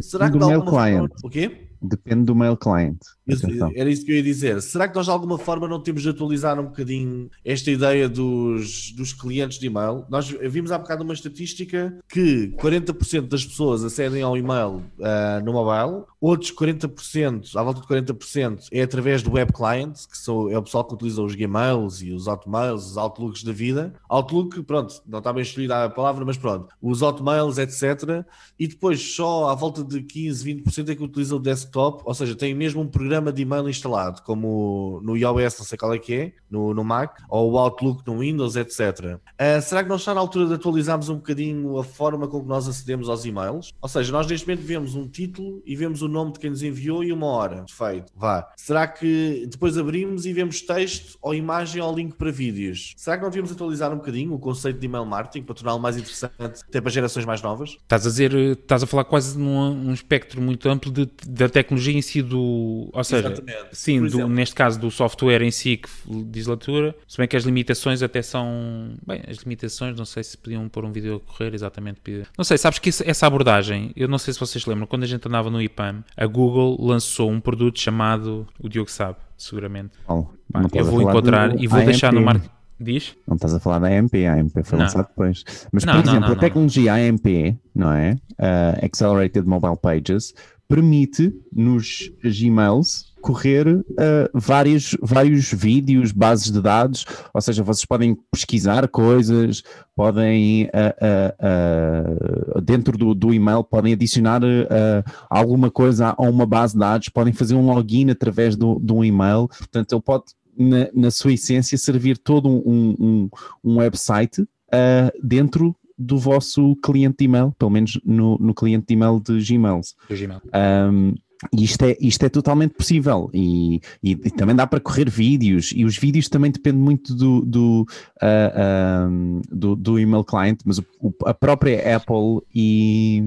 Será que do mail client. Forma... O quê? Depende do mail client. Era isso que eu ia dizer. Será que nós de alguma forma não temos de atualizar um bocadinho esta ideia dos, dos clientes de e-mail? Nós vimos há bocado uma estatística que 40% das pessoas acedem ao e-mail uh, no mobile, outros 40%, à volta de 40%, é através do web client, que são, é o pessoal que utiliza os Gmails e os Hotmails, os Outlooks da vida. Outlook, pronto, não está bem escolhida a palavra, mas pronto, os Hotmails, etc. E depois só à volta de 15, 20% é que utiliza o desktop desktop, ou seja, tem mesmo um programa de e-mail instalado, como no iOS, não sei qual é que é, no, no Mac, ou o Outlook no Windows, etc. Uh, ah, será que não está na altura de atualizarmos um bocadinho a forma como nós acedemos aos e-mails? Ou seja, nós neste momento vemos um título e vemos o nome de quem nos enviou e uma hora. Feito. Vá. Será que depois abrimos e vemos texto ou imagem ou link para vídeos? Será que não devíamos atualizar um bocadinho o conceito de email marketing para torná-lo mais interessante até para gerações mais novas? Estás a dizer, estás a falar quase num um espectro muito amplo de, de tecnologia em si do. Ou seja, Exatamente. sim, do, neste caso do software em si que diz leitura, se bem que as limitações até são. Bem, as limitações, não sei se podiam pôr um vídeo a correr exatamente. Não sei, sabes que essa abordagem, eu não sei se vocês lembram, quando a gente andava no IPAM, a Google lançou um produto chamado. O Diogo sabe, seguramente. Oh, eu vou encontrar e vou deixar no marketing. Diz? Não estás a falar da AMP, a AMP foi lançada depois. Mas, não, por exemplo, não, não, a tecnologia AMP, não é? Uh, Accelerated Mobile Pages, permite nos Gmails correr uh, vários, vários vídeos, bases de dados, ou seja, vocês podem pesquisar coisas, podem uh, uh, dentro do, do e-mail podem adicionar alguma coisa a uma base de dados, podem fazer um login através do, do e-mail, portanto ele pode na, na sua essência servir todo um, um, um website dentro do vosso cliente de e-mail, pelo menos no, no cliente de e-mail de Gmails. Gmail. Um, isto é, isto é totalmente possível e, e, e, também dá para correr vídeos e os vídeos também dependem muito do, do, uh, um, do, do, email client, mas o, a própria Apple e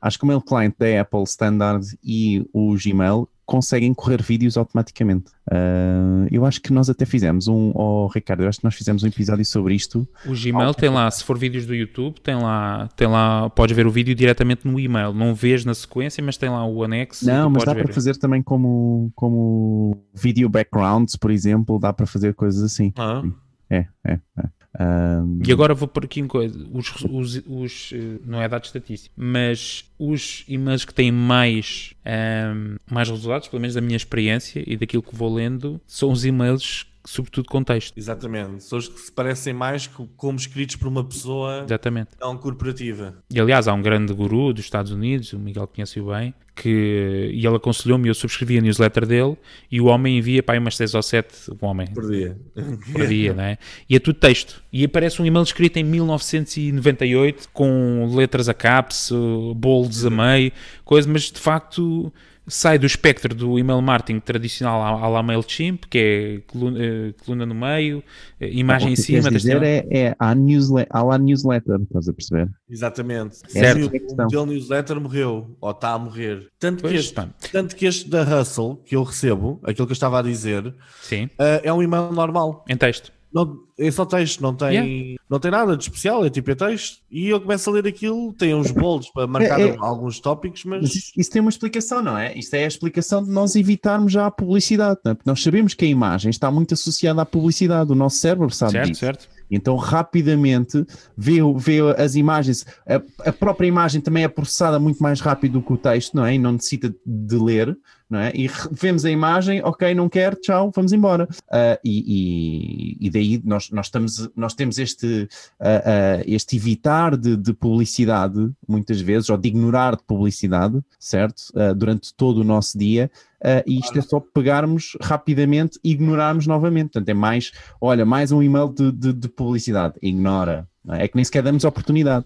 acho que o email client da Apple Standard e o Gmail conseguem correr vídeos automaticamente. Uh, eu acho que nós até fizemos um, oh, Ricardo, eu acho que nós fizemos um episódio sobre isto. O Gmail tem lá, se for vídeos do YouTube, tem lá, tem lá, podes ver o vídeo diretamente no e-mail. Não vês na sequência, mas tem lá o anexo. Não, mas dá ver. para fazer também como, como video backgrounds, por exemplo, dá para fazer coisas assim. Ah. É, é, é. Um... E agora vou por aqui uma coisa: os, os, os, eh, não é dado estatístico, mas os e-mails que têm mais, um, mais resultados, pelo menos da minha experiência e daquilo que vou lendo, são os e-mails sobretudo contexto. Exatamente. São os que se parecem mais como escritos por uma pessoa Exatamente. não corporativa. E aliás, há um grande guru dos Estados Unidos, o Miguel conhece-o bem, que, e ele aconselhou-me, eu subscrevi a newsletter dele, e o homem envia para aí umas 6 ou 7, o homem. Por dia. Por dia, né? E é tudo texto. E aparece um e-mail escrito em 1998, com letras a caps, bolds a meio, coisa, mas de facto sai do espectro do email marketing tradicional à, la MailChimp, que é coluna, eh, coluna no meio, eh, imagem em cima. Dizer é, é a newsletter, à la newsletter, estás a perceber? Exatamente. Certo. O modelo newsletter morreu, ou está a morrer. Tanto que, este, tanto que este da Hustle, que eu recebo, aquilo que eu estava a dizer, Sim. Uh, é um e-mail normal. Em texto. Não, é só texto, não tem, yeah. não tem nada de especial, é tipo é texto. E eu começo a ler aquilo, tem uns bolos para marcar é, é, alguns tópicos, mas... mas isso, tem uma explicação, não é? Isto é a explicação de nós evitarmos já a publicidade, não é? Porque nós sabemos que a imagem está muito associada à publicidade, o nosso cérebro sabe certo, disso. Certo. Então, rapidamente, vê, vê as imagens. A, a, própria imagem também é processada muito mais rápido do que o texto, não é? E não necessita de ler, não é? E vemos a imagem, ok, não quer, tchau, vamos embora. Uh, e, e, e, daí nós, nós, estamos, nós temos este, uh, uh, este evitar de, de, publicidade, muitas vezes, ou de ignorar de publicidade, certo? durante todo o nosso dia, Uh, e isto é só pegarmos rapidamente e ignorarmos novamente. Portanto, é mais, olha, mais um e-mail de, de, de publicidade, ignora. É? é? que nem sequer damos oportunidade.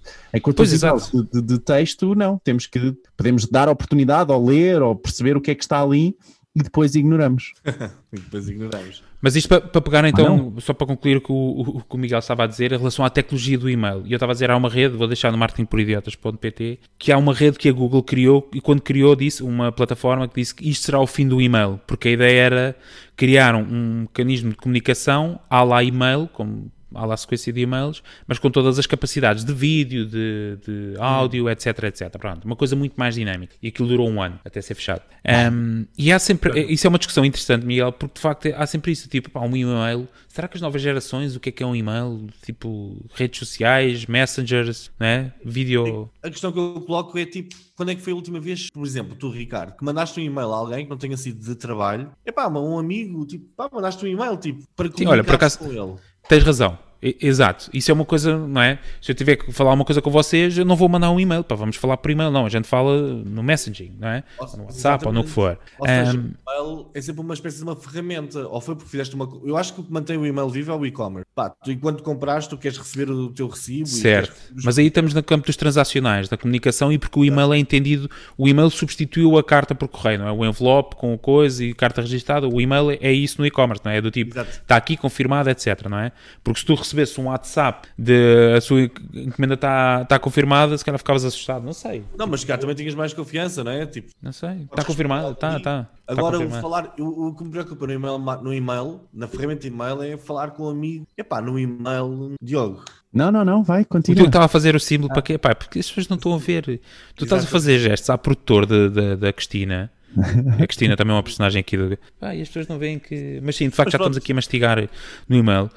Pois os e-mails de, de, texto, não, temos que, podemos dar oportunidade ou ler ou perceber o que é que está ali e depois ignoramos. e depois ignoramos. Mas isto para, para pegar então, ah, só para concluir o que o, o, que o, Miguel estava a dizer em relação à tecnologia do e-mail. E eu estava a dizer, há uma rede, vou deixar no marketingporidiotas.pt, que há uma rede que a Google criou e quando criou disse, uma plataforma que disse que isto será o fim do e-mail, porque a ideia era criar um, um mecanismo de comunicação à lá e-mail, como à la sequência de e-mails, mas com todas as capacidades de vídeo, de, de áudio, etc, etc. Pronto, uma coisa muito mais dinâmica. E aquilo durou um ano até ser fechado. Um, e há sempre, isso é uma discussão interessante, Miguel, porque de facto há sempre isso, tipo, pá, um e-mail, será que as novas gerações, o que é que é um e-mail? Tipo, redes sociais, messengers, né? Vídeo... A questão que eu coloco é tipo, quando é que foi a última vez, por exemplo, tu, Ricardo, que mandaste um e-mail a alguém que não tenha sido de trabalho, é pá, um amigo, tipo, pá, mandaste um e-mail, tipo, para comunicar Sim, olha, por acaso, com ele. Tens razão. Exato, isso é uma coisa, não é? Se eu tiver que falar uma coisa com vocês, eu não vou mandar um e-mail, para vamos falar por e-mail, não, a gente fala no messaging, não é? Ou, no WhatsApp ou no que for. Ou seja, um, o e-mail é sempre uma espécie de uma ferramenta, ou foi porque fizeste uma. Eu acho que o que mantém o e-mail vivo é o e-commerce. Pá, tu enquanto compraste, tu queres receber o teu recibo. Certo, queres... mas aí estamos no campo dos transacionais, da comunicação, e porque o e-mail é entendido, o e-mail substituiu a carta por correio, não é? O envelope com coisa e carta registada, o e-mail é isso no e-commerce, não é? É do tipo, Exato. está aqui confirmado, etc, não é? Porque se tu recebesse um WhatsApp de a sua encomenda está tá confirmada, se calhar ficavas assustado, não sei. Não, mas cá também tinhas mais confiança, não é? Tipo, não sei, está confirmado, está, está. Agora, tá falar, o, o, que me preocupa no e-mail, no e-mail, na ferramenta e-mail, é falar com um amigo. Epá, no e-mail, Diogo. Não, não, não, vai, continua. Tu estava a fazer o símbolo ah. para quê? Epá, porque as pessoas não estão a ver. Tu Exato. estás a fazer gestos à produtor da Cristina a Cristina também é uma personagem aqui do. Ah, e as pessoas não veem que. Mas sim, de facto, Mas já pronto. estamos aqui a mastigar no e-mail.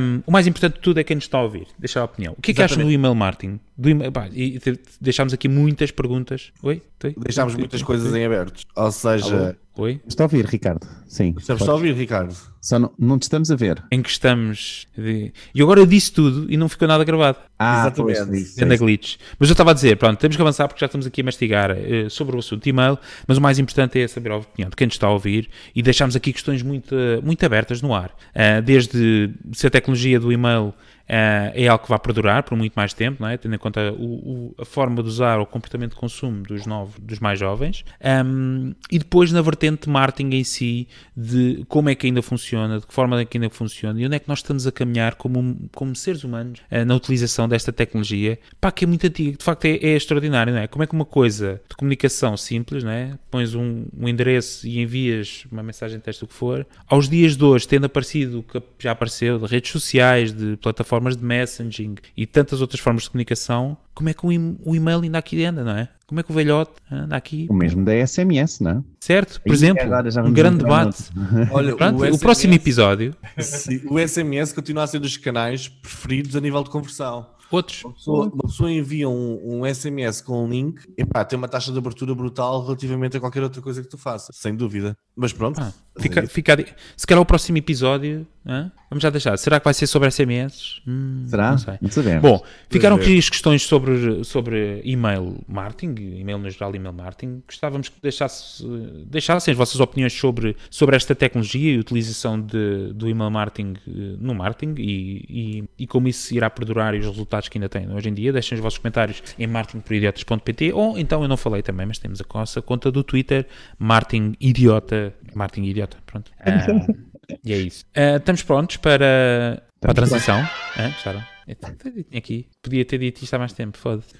Um, o mais importante de tudo é quem nos está a ouvir. Deixar a opinião. O que é que acham do e-mail marketing? Do email, pá, e deixámos aqui muitas perguntas. Oi? Deixámos muitas coisas em aberto. Ou seja. Oi? Estou a ouvir, Ricardo. Sim. Estamos a ouvir, Ricardo. Só não, não te estamos a ver. Em que estamos. De... E agora eu disse tudo e não ficou nada gravado. Ah, exatamente. Ainda glitch. Mas eu estava a dizer, pronto, temos que avançar porque já estamos aqui a mastigar uh, sobre o assunto de e-mail, mas o mais importante é saber a opinião de quem nos está a ouvir e deixamos aqui questões muito, muito abertas no ar. Uh, desde se a tecnologia do e-mail é algo que vai perdurar por muito mais tempo, não é? tendo em conta o, o, a forma de usar o comportamento de consumo dos, novos, dos mais jovens. Um, e depois na vertente de marketing em si, de como é que ainda funciona, de que forma é que ainda funciona e onde é que nós estamos a caminhar como, como seres humanos uh, na utilização desta tecnologia, pá, que é muito antiga, de facto é, é extraordinário, não é? Como é que uma coisa de comunicação simples, não é? Pões um, um endereço e envias uma mensagem de texto, o que for, aos dias de hoje, tendo aparecido o que já apareceu, de redes sociais, de plataformas de messaging e tantas outras formas de comunicação, como é que o, e-mail ainda aqui anda, não é? Como é que o velhote anda aqui? O mesmo da SMS, não é? Certo, por exemplo, um grande debate. Olha, Pronto, o, SMS, o, próximo episódio. Sim, o SMS continua a ser dos canais preferidos a nível de conversão. Outros. Uma pessoa, uma pessoa envia um, um, SMS com um link, epá, tem uma taxa de abertura brutal relativamente a qualquer outra coisa que tu faças, sem dúvida. Mas pronto. Ah, fica, fica, se calhar o próximo episódio, hein? vamos já deixar. Será que vai ser sobre SMS? Hum, Será? Não sei. Não sabemos. Bom, ficaram aqui as questões sobre, sobre e-mail marketing, e-mail no geral, e-mail marketing. Gostávamos que deixasse, deixassem as vossas opiniões sobre, sobre esta tecnologia e utilização de, do e-mail marketing eh, no marketing e, e, e como isso irá perdurar e os resultados que ainda têm hoje em dia. Deixem os vossos comentários em marketingporidiotas.pt ou então eu não falei também, mas temos a nossa conta do Twitter, Martin Idiota Martin idiota, pronto. Uh, e é isso. Uh, estamos prontos para, para a transição. Gostaram? Aqui. Podia ter dito isto há mais tempo, foda-se.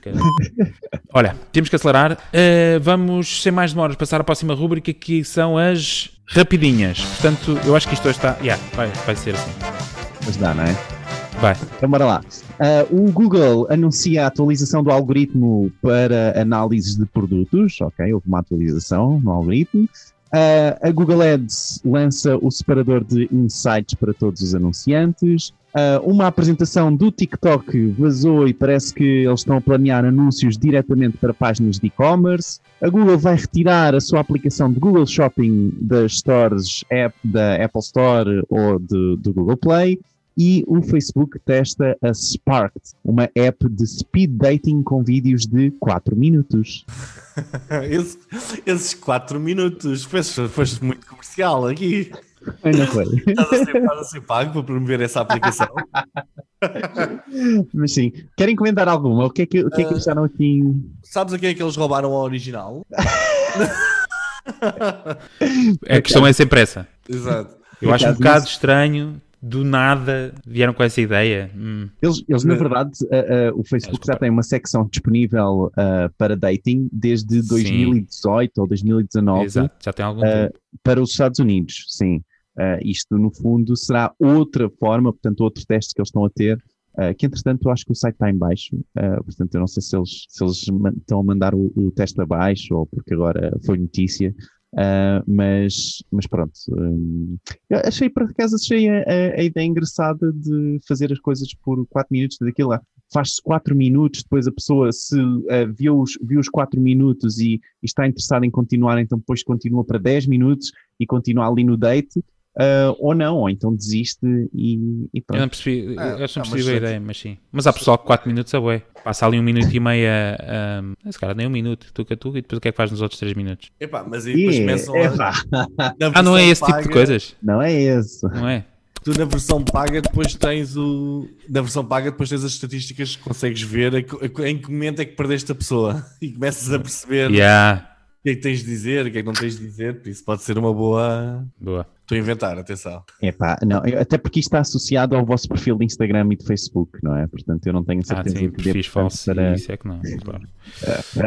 Olha, temos que acelerar. Uh, vamos, sem mais demoras, passar à próxima rúbrica que são as rapidinhas. Portanto, eu acho que isto hoje está. Yeah, vai, vai ser assim. Mas dá, não é? Vai. Então, bora lá. Uh, o Google anuncia a atualização do algoritmo para análises de produtos. Ok, houve uma atualização no algoritmo. Uh, a Google Ads lança o separador de insights para todos os anunciantes. Uh, uma apresentação do TikTok vazou e parece que eles estão a planear anúncios diretamente para páginas de e-commerce. A Google vai retirar a sua aplicação de Google Shopping das stores app da Apple Store ou de, do Google Play e o Facebook testa a Sparked, uma app de speed dating com vídeos de 4 minutos. Esse, esses 4 minutos, foste, foste muito comercial aqui. Ainda foi. Estás a, ser, estás a ser pago para promover essa aplicação? Mas sim, querem comentar alguma? O que é que, o que, é que acharam aqui? Sabes a quem é que eles roubaram a original? a questão é sempre essa. Exato. Eu acho um bocado estranho do nada vieram com essa ideia. Hum. Eles, eles, na verdade, uh, uh, o Facebook já tem uma secção disponível uh, para dating desde 2018 sim. ou 2019. Exato, já tem algum tempo. Para os Estados Unidos, sim. isto, no fundo, será outra forma, portanto, outro teste que eles estão a ter. que entretanto eu acho que o site está em baixo, portanto eu não sei se eles, se eles estão a mandar o, o teste abaixo ou porque agora foi notícia, Uh, mas, mas pronto, um, achei por acaso achei a, a, ideia engraçada de fazer as coisas por 4 minutos daquilo lá. Faz-se 4 minutos, depois a pessoa se uh, viu, os, viu os 4 minutos e, e, está interessada em continuar, então depois continua para 10 minutos e continua ali no date Uh, ou não, ou então desiste e, e pronto. Eu não percebi, é, eu não percebi a ideia, mas sim. Mas há pessoal que 4 minutos é bué. Passa ali um minuto e meio a. Um, esse cara nem um minuto, tuca tuca, e depois o que é que faz nos outros 3 minutos? Epá, mas aí depois começam. Ah, não é esse paga, tipo de coisas? Não é esse. Não é? Tu na versão paga depois tens o. Na versão paga depois tens as estatísticas que consegues ver em que momento é que perdeste a pessoa e começas a perceber. Yeah que é que tens de dizer, o que é que não tens de dizer, por isso pode ser uma boa. Boa. Estou a inventar, atenção. Epá, não, até porque isto está associado ao vosso perfil de Instagram e de Facebook, não é? Portanto, eu não tenho certeza ah, sim, que perfis falsos, para... isso é que não, claro.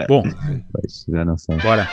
Bom, pois, já não sei. Bora.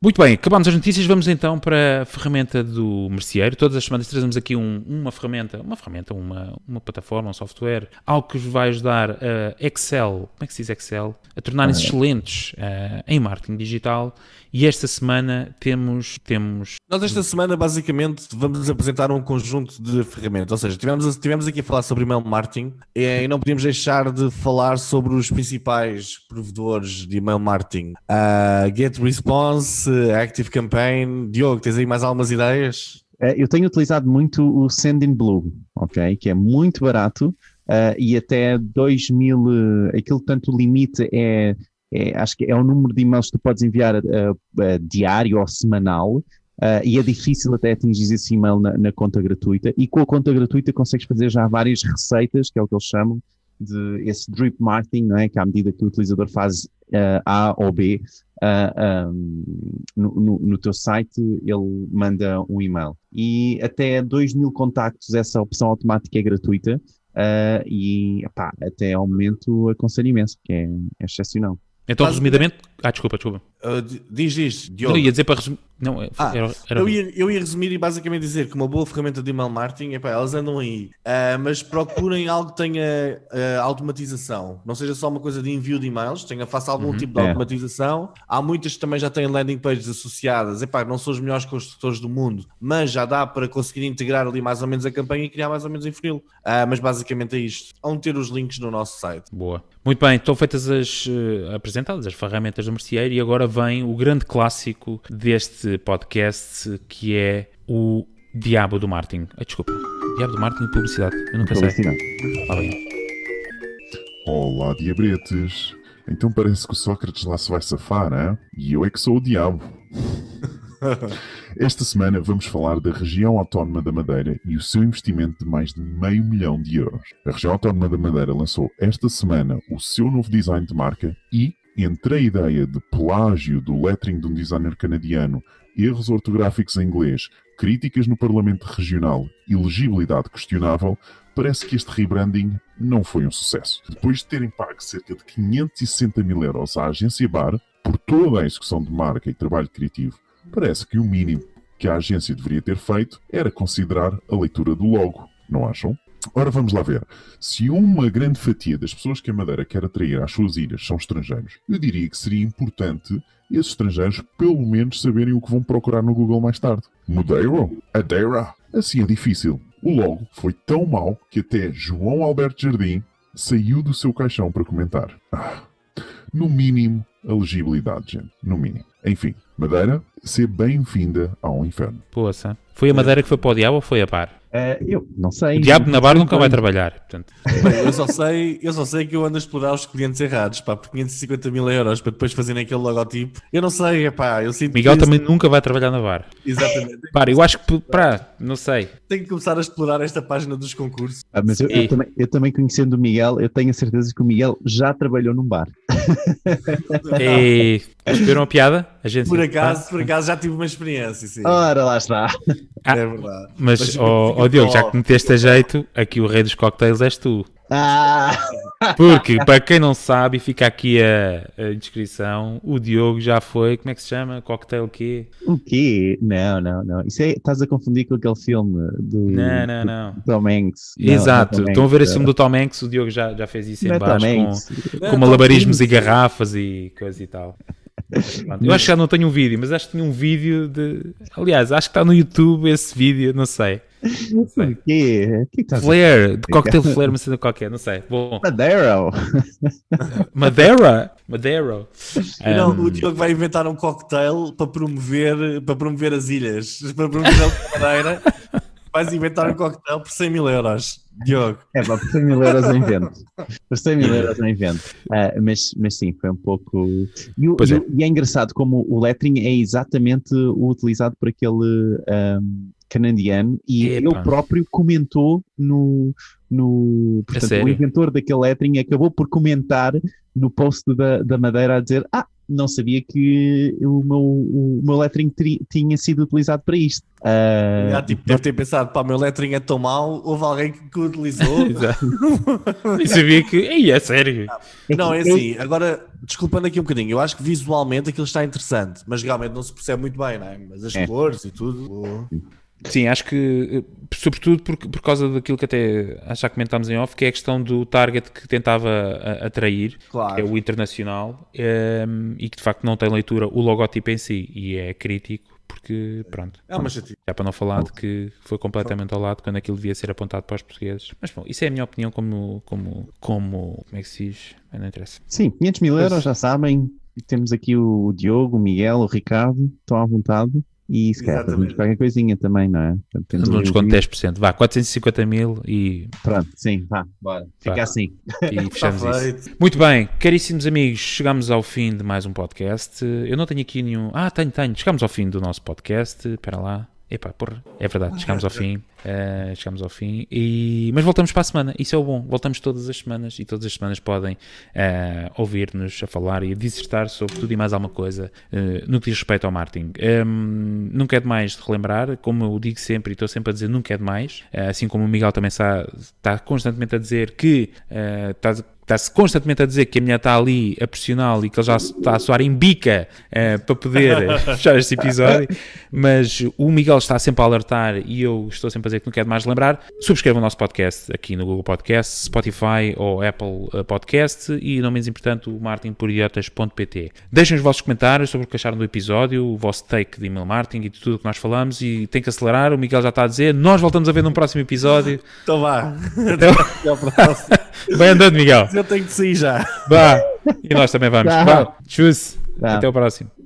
Muito bem, acabamos as notícias, vamos então para a ferramenta do merceeiro. Todas as semanas trazemos aqui um, uma ferramenta, uma ferramenta, uma, uma plataforma, um software, algo que vos vai ajudar a Excel, como é que se diz Excel? A tornarem-se ah, excelentes uh, em marketing digital. E esta semana temos, temos... Nós esta semana basicamente vamos apresentar um conjunto de ferramentas, ou seja, tivemos, tivemos aqui a falar sobre email marketing e não podíamos deixar de falar sobre os principais provedores de email marketing. Uh, GetResponse, Active Campaign. Diogo, tens aí mais algumas ideias? É, eu tenho utilizado muito o Sendinblue, ok? Que é muito barato uh, e até 2000, uh, aquilo tanto limite é, é, acho que é o número de e-mails que tu podes enviar uh, diário ou semanal Uh, e é difícil até atingir esse e-mail na, na, conta gratuita. E com a conta gratuita consegues fazer já várias receitas, que é o que eles chamam de esse drip marketing, não é? que à medida que o utilizador faz uh, A ou B uh, um, no, no, no, teu site, ele manda um e-mail. E até 2 mil contactos, essa opção automática é gratuita. e epá, até ao momento aconselho imenso, que é, é excepcional. Então, resumidamente. Ah, desculpa, desculpa. Uh, diz, diz, Diogo. Não, ia dizer para resumir. Não, ah, era, era... Eu, ia, eu ia resumir e basicamente dizer que uma boa ferramenta de email marketing, epá, elas andam aí, uh, mas procurem algo que tenha uh, automatização, não seja só uma coisa de envio de e-mails, tenha, faça algum uhum, tipo de é. automatização. Há muitas que também já têm landing pages associadas, epá, não são os melhores construtores do mundo, mas já dá para conseguir integrar ali mais ou menos a campanha e criar mais ou menos em funil. mas basicamente é isto. Vão ter os links no nosso site. Boa. Muito bem, estão feitas as apresentadas as ferramentas do merceeiro e agora vem o grande clássico deste podcast que é o Diabo do Martin. Ah, desculpa, Diabo do Martin e Publicidade. Eu nunca publicidade. sei. Ah, bem. Olá, diabretes. Então parece que o Sócrates lá se vai safar, hein? E eu é que sou o diabo. Esta semana vamos falar da região autónoma da Madeira e o seu investimento de mais de meio milhão de euros. A região autónoma da Madeira lançou esta semana o seu novo design de marca e entre a ideia de plágio do lettering de um designer canadiano, erros ortográficos em inglês, críticas no Parlamento Regional e legibilidade questionável, parece que este rebranding não foi um sucesso. Depois de terem pago cerca de 560 mil euros à agência BAR por toda a execução de marca e trabalho criativo, parece que o mínimo que a agência deveria ter feito era considerar a leitura do logo, não acham? Ora, vamos lá ver. Se uma grande fatia das pessoas que a Madeira quer atrair às suas ilhas são estrangeiros, eu diria que seria importante esses estrangeiros pelo menos saberem o que vão procurar no Google mais tarde. Madeira? Adeira? Assim é difícil. O logo foi tão mau que até João Alberto Jardim saiu do seu caixão para comentar. Ah, no mínimo, a legibilidade, gente. No mínimo. Enfim, Madeira, ser bem-vinda ao inferno. Poça. Foi a Madeira que foi para o diabo ou foi a par? Uh, eu não sei. O diabo na bar nunca vai trabalhar. Portanto. Bem, eu, só sei, eu só sei que eu ando a explorar os clientes errados, pá, por 550 mil euros para depois fazerem aquele logotipo. Eu não sei, pá, eu sinto Miguel também nunca vai trabalhar na bar. Exatamente. Para, eu acho que, para, não sei. Tenho que começar a explorar esta página dos concursos. Ah, mas eu, eu, também, eu também conhecendo o Miguel, eu tenho a certeza que o Miguel já trabalhou num bar. E esperam a piada? A gente... Por acaso, por acaso já tive uma experiência, sim. Ora, lá está. Ah, é verdade. Mas, mas oh, oh Diogo, já que meteste a jeito, aqui o rei dos cocktails és tu. Ah. Porque, para quem não sabe, fica aqui a, a descrição, o Diogo já foi, como é que se chama? Cocktail quê? O quê? Não, não, não. Isso é, estás a confundir com aquele filme do, não, não, não. Do Tom Hanks. Exato, não, estão a ver esse filme do Tom Hanks, o Diogo já, já fez isso em é baixo, com, com malabarismos e garrafas e coisa e tal. Eu acho que já não tenho um vídeo, mas acho que tinha um vídeo de. Aliás, acho que está no YouTube esse vídeo, não sei. Não sei. Que, que tá Flair, de cocktail Flair, uma cena qualquer, não sei. Bom. Madeira. Madeira? Madeira. Não, um... o Diogo vai inventar um cocktail para promover, para promover as ilhas, para promover a Madeira. Vais inventar um cocktail por 100 mil euros. Diogo. É, pá, por 100 mil euros eu invento. Por 100 mil euros eu invento. Uh, mas, mas sim, foi um pouco. E, o, é. e, é engraçado como o lettering é exatamente o utilizado por aquele um, canadiano e Epa. ele próprio comentou no. no portanto, o inventor daquele lettering acabou por comentar no post da, da Madeira a dizer: Ah, não sabia que o meu, o meu lettering tinha sido utilizado para isto. Uh, Já, tipo, deve ter pensado, pá, o meu lettering é tão mau, houve alguém que o utilizou. e sabia que, ei, é sério. Não, é assim, agora, desculpando aqui um bocadinho, eu acho que visualmente aquilo está interessante, mas realmente não se percebe muito bem, não é? Mas as é. cores e tudo... Sim, acho que, sobretudo por, por causa daquilo que até já comentámos em off, que é a questão do target que tentava atrair, claro. que é o internacional, um, ehm, e que de facto não tem leitura o logótipo em si, e é crítico, porque pronto. É uma chatice. Já para não falar de que foi completamente ao lado quando aquilo devia ser apontado para os portugueses. Mas bom, isso é a minha opinião como, como, como, como é que se diz? Não interessa. Sim, 500 mil euros, já sabem. Temos aqui o Diogo, o Miguel, o Ricardo, estão à vontade. E se calhar fazemos qualquer coisinha também, não é? Portanto, temos Um desconto de limite. 10%. Vá, 450 mil e, Pronto, sim, vá, bora. Fica Vá. assim. e Está fechamos isso. Muito bem, caríssimos amigos, chegamos ao fim de mais um podcast. Eu não tenho aqui nenhum. Ah, tenho, tenho. Chegamos ao fim do nosso podcast. Espera lá. Epá, porra, é verdade, chegamos ao fim. Eh, chegamos ao fim. E... Mas voltamos para a semana. Isso é o bom. Voltamos todas as semanas e todas as semanas podem eh, ouvir-nos a falar e a dissertar sobre tudo e mais alguma coisa eh, no que diz respeito ao marketing. Ehm, nunca é demais de relembrar, como eu digo sempre e estou sempre a dizer, nunca é demais. Assim como o Miguel também está, está constantemente a dizer que está está-se constantemente a dizer que a mulher está ali a pressioná-lo e que ele já está a soar em bica eh, para poder fechar este episódio, mas o Miguel está sempre a alertar e eu estou sempre a dizer que não quero mais lembrar. Subscrevam o nosso podcast aqui no Google Podcast, Spotify ou Apple eh, Podcast e, não menos importante, o martinporidiotas.pt. Deixem os vossos comentários sobre o que acharam do episódio, o vosso take de email marketing e de tudo o que nós falamos e tem que acelerar, o Miguel já está a dizer, nós voltamos a ver num próximo episódio. Então vá. Então- Até ao próximo. Vai andando, Miguel. Eu tenho que sair já. Vá. E nós também vamos. Tchau. Vá. Tchau. Até o próximo.